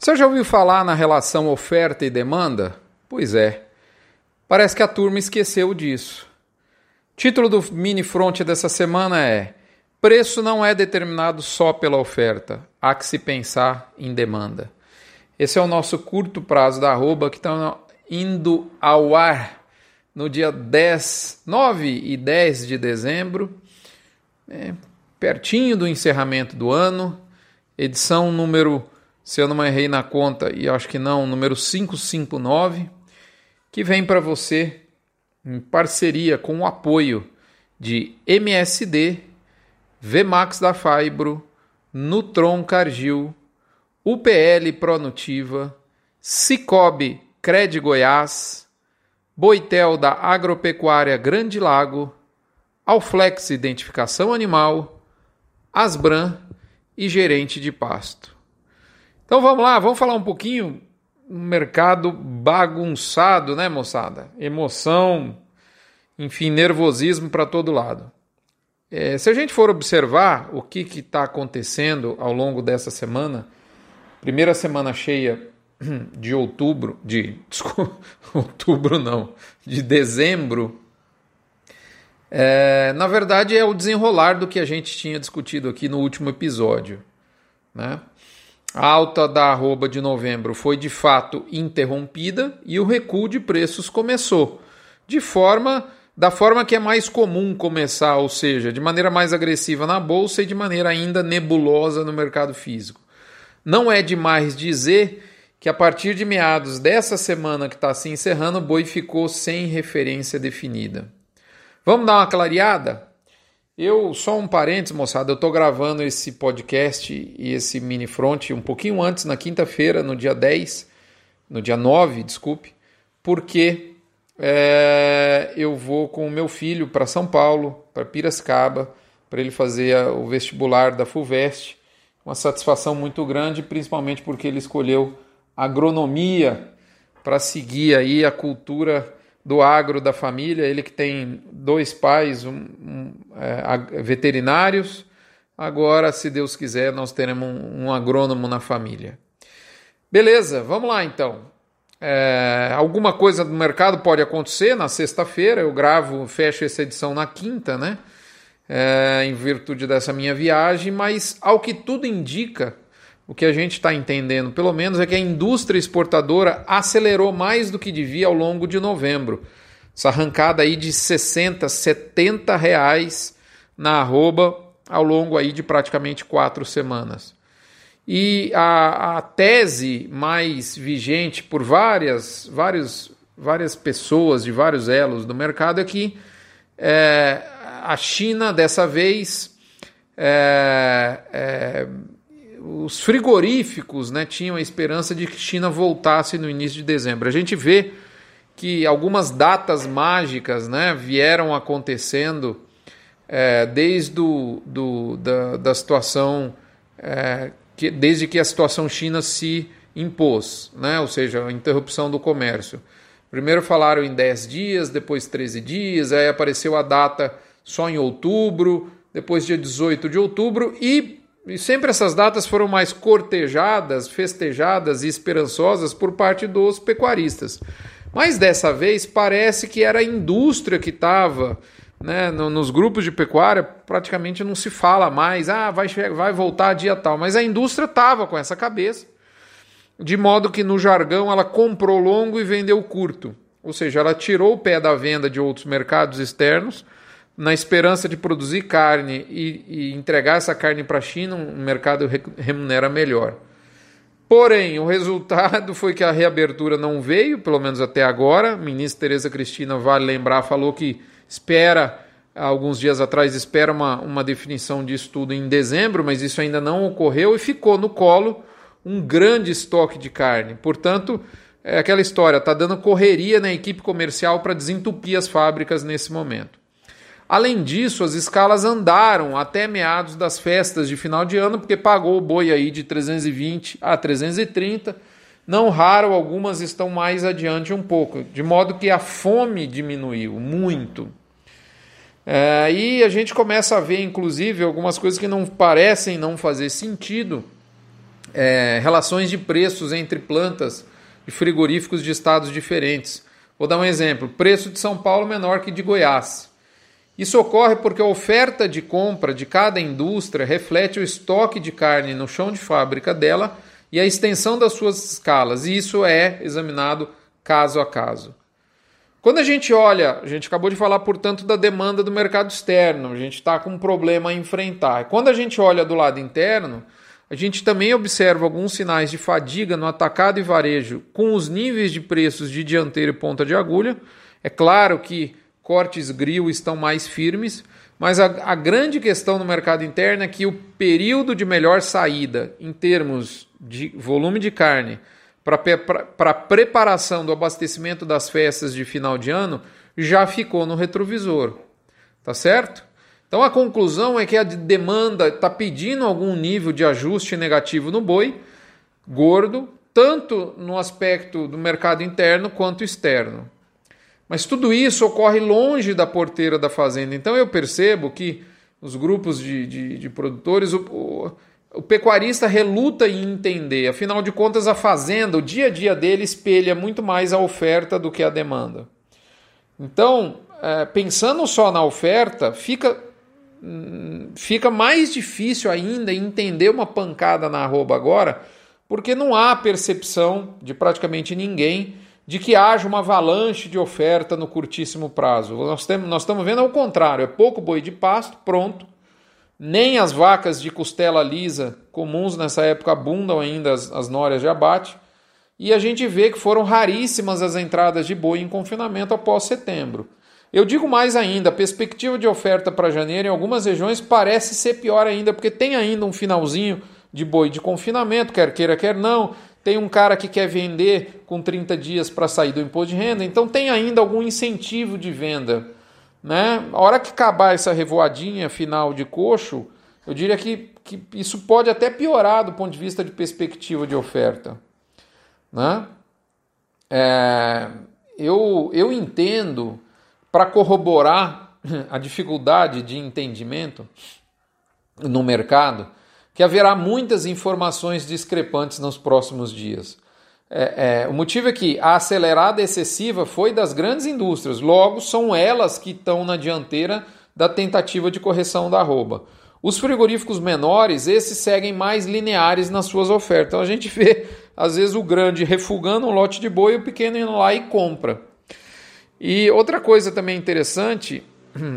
Você já ouviu falar na relação oferta e demanda? Pois é. Parece que a turma esqueceu disso. Título do mini front dessa semana é: Preço não é determinado só pela oferta, há que se pensar em demanda. Esse é o nosso curto prazo da arroba que está indo ao ar no dia 10, 9 e 10 de dezembro, é, pertinho do encerramento do ano, edição número, se eu não errei na conta, e acho que não, número 559, que vem para você em parceria com o apoio de MSD, Vmax da Fibro, Nutron Cargill, UPL Pronutiva, Cicobi Cred Goiás, Boitel da Agropecuária Grande Lago, Alflex Identificação Animal, Asbran e Gerente de Pasto. Então vamos lá, vamos falar um pouquinho um mercado bagunçado, né, moçada? Emoção, enfim, nervosismo para todo lado. É, se a gente for observar o que está acontecendo ao longo dessa semana, Primeira semana cheia de outubro, de desculpa, outubro não, de dezembro, é, na verdade é o desenrolar do que a gente tinha discutido aqui no último episódio. Né? A alta da arroba de novembro foi de fato interrompida e o recuo de preços começou, de forma da forma que é mais comum começar, ou seja, de maneira mais agressiva na bolsa e de maneira ainda nebulosa no mercado físico. Não é demais dizer que a partir de meados dessa semana que está se encerrando, o boi ficou sem referência definida. Vamos dar uma clareada? Eu, só um parênteses, moçada, eu estou gravando esse podcast e esse mini front um pouquinho antes, na quinta-feira, no dia 10, no dia 9, desculpe, porque é, eu vou com o meu filho para São Paulo, para Piracicaba, para ele fazer o vestibular da FUVEST. Uma satisfação muito grande, principalmente porque ele escolheu agronomia para seguir aí a cultura do agro da família. Ele que tem dois pais um, um, é, veterinários, agora, se Deus quiser, nós teremos um, um agrônomo na família. Beleza, vamos lá então. É, alguma coisa do mercado pode acontecer na sexta-feira. Eu gravo, fecho essa edição na quinta, né? é, em virtude dessa minha viagem, mas ao que tudo indica, o que a gente está entendendo, pelo menos, é que a indústria exportadora acelerou mais do que devia ao longo de novembro. Essa arrancada aí de 60, 70 reais na arroba ao longo aí de praticamente quatro semanas. E a, a tese mais vigente por várias, várias, várias pessoas de vários elos do mercado é que é, a China, dessa vez, é, é, os frigoríficos né, tinham a esperança de que China voltasse no início de dezembro. A gente vê que algumas datas mágicas né, vieram acontecendo é, desde do, da, da situação, é, que, desde que a situação China se impôs, né, ou seja, a interrupção do comércio. Primeiro falaram em 10 dias, depois 13 dias, aí apareceu a data só em outubro, depois dia 18 de outubro, e, e sempre essas datas foram mais cortejadas, festejadas e esperançosas por parte dos pecuaristas. Mas dessa vez parece que era a indústria que estava. Né, nos grupos de pecuária praticamente não se fala mais, ah, vai, vai voltar dia tal, mas a indústria estava com essa cabeça, de modo que no jargão ela comprou longo e vendeu curto, ou seja, ela tirou o pé da venda de outros mercados externos na esperança de produzir carne e, e entregar essa carne para a China, um mercado remunera melhor. Porém, o resultado foi que a reabertura não veio, pelo menos até agora. A ministra Tereza Cristina, vale lembrar, falou que espera, alguns dias atrás, espera uma, uma definição disso tudo em dezembro, mas isso ainda não ocorreu e ficou no colo um grande estoque de carne. Portanto, é aquela história, está dando correria na equipe comercial para desentupir as fábricas nesse momento. Além disso, as escalas andaram até meados das festas de final de ano, porque pagou o boi aí de 320 a 330. Não raro, algumas estão mais adiante um pouco, de modo que a fome diminuiu muito. É, e a gente começa a ver, inclusive, algumas coisas que não parecem não fazer sentido, é, relações de preços entre plantas e frigoríficos de estados diferentes. Vou dar um exemplo: preço de São Paulo menor que de Goiás. Isso ocorre porque a oferta de compra de cada indústria reflete o estoque de carne no chão de fábrica dela e a extensão das suas escalas, e isso é examinado caso a caso. Quando a gente olha, a gente acabou de falar, portanto, da demanda do mercado externo, a gente está com um problema a enfrentar. Quando a gente olha do lado interno, a gente também observa alguns sinais de fadiga no atacado e varejo com os níveis de preços de dianteira e ponta de agulha. É claro que cortes grill estão mais firmes, mas a, a grande questão no mercado interno é que o período de melhor saída em termos de volume de carne para preparação do abastecimento das festas de final de ano já ficou no retrovisor. Tá certo? Então a conclusão é que a demanda está pedindo algum nível de ajuste negativo no boi gordo, tanto no aspecto do mercado interno quanto externo. Mas tudo isso ocorre longe da porteira da fazenda. Então eu percebo que os grupos de, de, de produtores, o, o pecuarista reluta em entender, afinal de contas, a fazenda, o dia a dia dele espelha muito mais a oferta do que a demanda. Então, é, pensando só na oferta, fica, hum, fica mais difícil ainda entender uma pancada na arroba agora, porque não há percepção de praticamente ninguém de que haja uma avalanche de oferta no curtíssimo prazo. Nós, temos, nós estamos vendo ao contrário, é pouco boi de pasto, pronto, nem as vacas de costela lisa comuns nessa época abundam ainda as, as nórias de abate. E a gente vê que foram raríssimas as entradas de boi em confinamento após setembro. Eu digo mais ainda, a perspectiva de oferta para janeiro em algumas regiões parece ser pior ainda, porque tem ainda um finalzinho de boi de confinamento, quer queira, quer não. Tem um cara que quer vender com 30 dias para sair do imposto de renda, então tem ainda algum incentivo de venda. Né? A hora que acabar essa revoadinha final de coxo, eu diria que, que isso pode até piorar do ponto de vista de perspectiva de oferta. Né? É, eu, eu entendo, para corroborar a dificuldade de entendimento no mercado, que haverá muitas informações discrepantes nos próximos dias. É, é, o motivo é que a acelerada excessiva foi das grandes indústrias, logo são elas que estão na dianteira da tentativa de correção da arroba. Os frigoríficos menores, esses seguem mais lineares nas suas ofertas. Então a gente vê, às vezes, o grande refugando um lote de boi e o pequeno indo lá e compra. E outra coisa também interessante,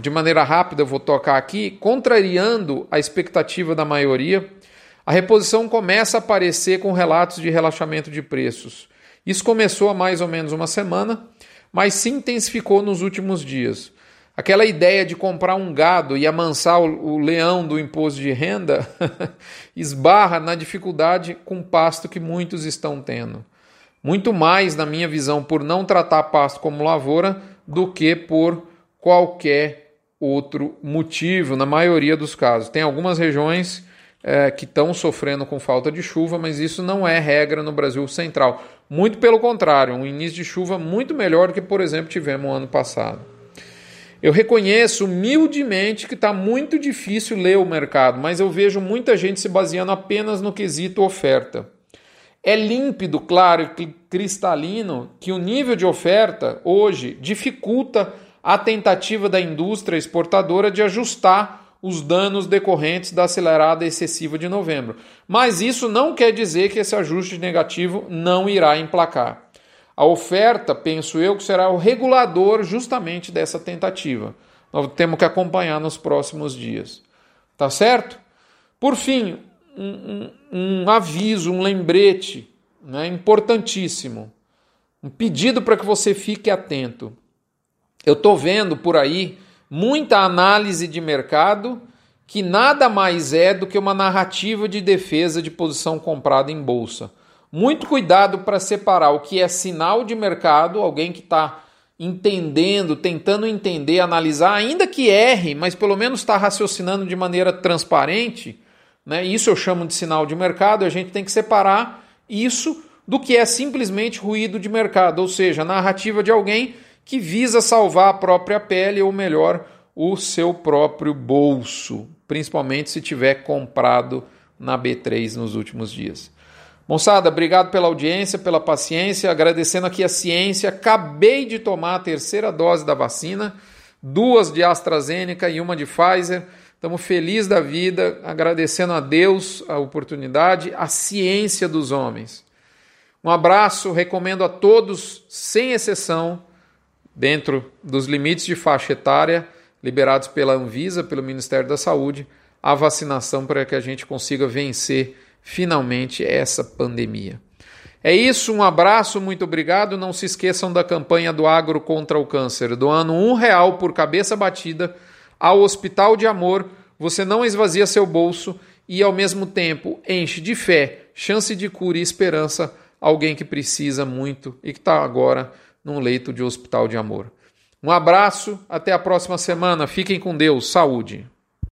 de maneira rápida eu vou tocar aqui, contrariando a expectativa da maioria, a reposição começa a aparecer com relatos de relaxamento de preços. Isso começou há mais ou menos uma semana, mas se intensificou nos últimos dias. Aquela ideia de comprar um gado e amansar o, leão do imposto de renda esbarra na dificuldade com pasto que muitos estão tendo. Muito mais, na minha visão, por não tratar pasto como lavoura do que por qualquer outro motivo, na maioria dos casos. Tem algumas regiões é, que estão sofrendo com falta de chuva, mas isso não é regra no Brasil Central. Muito pelo contrário, um início de chuva muito melhor do que, por exemplo, tivemos no ano passado. Eu reconheço humildemente que está muito difícil ler o mercado, mas eu vejo muita gente se baseando apenas no quesito oferta. É límpido, claro e cristalino que o nível de oferta hoje dificulta a tentativa da indústria exportadora de ajustar os danos decorrentes da acelerada excessiva de novembro. Mas isso não quer dizer que esse ajuste negativo não irá emplacar. A oferta, penso eu, que será o regulador justamente dessa tentativa. Nós temos que acompanhar nos próximos dias. Tá certo? Por fim, um, um, um aviso, um lembrete né, importantíssimo. Um pedido para que você fique atento. Eu estou vendo por aí muita análise de mercado que nada mais é do que uma narrativa de defesa de posição comprada em bolsa. Muito cuidado para separar o que é sinal de mercado, alguém que está entendendo, tentando entender, analisar, ainda que erre, mas pelo menos está raciocinando de maneira transparente. Né? Isso eu chamo de sinal de mercado. A gente tem que separar isso do que é simplesmente ruído de mercado, ou seja, narrativa de alguém que visa salvar a própria pele, ou melhor, o seu próprio bolso, principalmente se tiver comprado na B3 nos últimos dias. Moçada, obrigado pela audiência, pela paciência, agradecendo aqui a ciência. Acabei de tomar a terceira dose da vacina, duas de AstraZeneca e uma de Pfizer. Estamos felizes da vida, agradecendo a Deus a oportunidade, a ciência dos homens. Um abraço, recomendo a todos, sem exceção, dentro dos limites de faixa etária liberados pela Anvisa, pelo Ministério da Saúde, a vacinação para que a gente consiga vencer finalmente essa pandemia. É isso, um abraço, muito obrigado. Não se esqueçam da campanha do Agro contra o Câncer, doando um real por cabeça batida ao Hospital de Amor. Você não esvazia seu bolso e, ao mesmo tempo, enche de fé, chance de cura e esperança alguém que precisa muito e que está agora num leito de hospital de amor. Um abraço, até a próxima semana. Fiquem com Deus, saúde.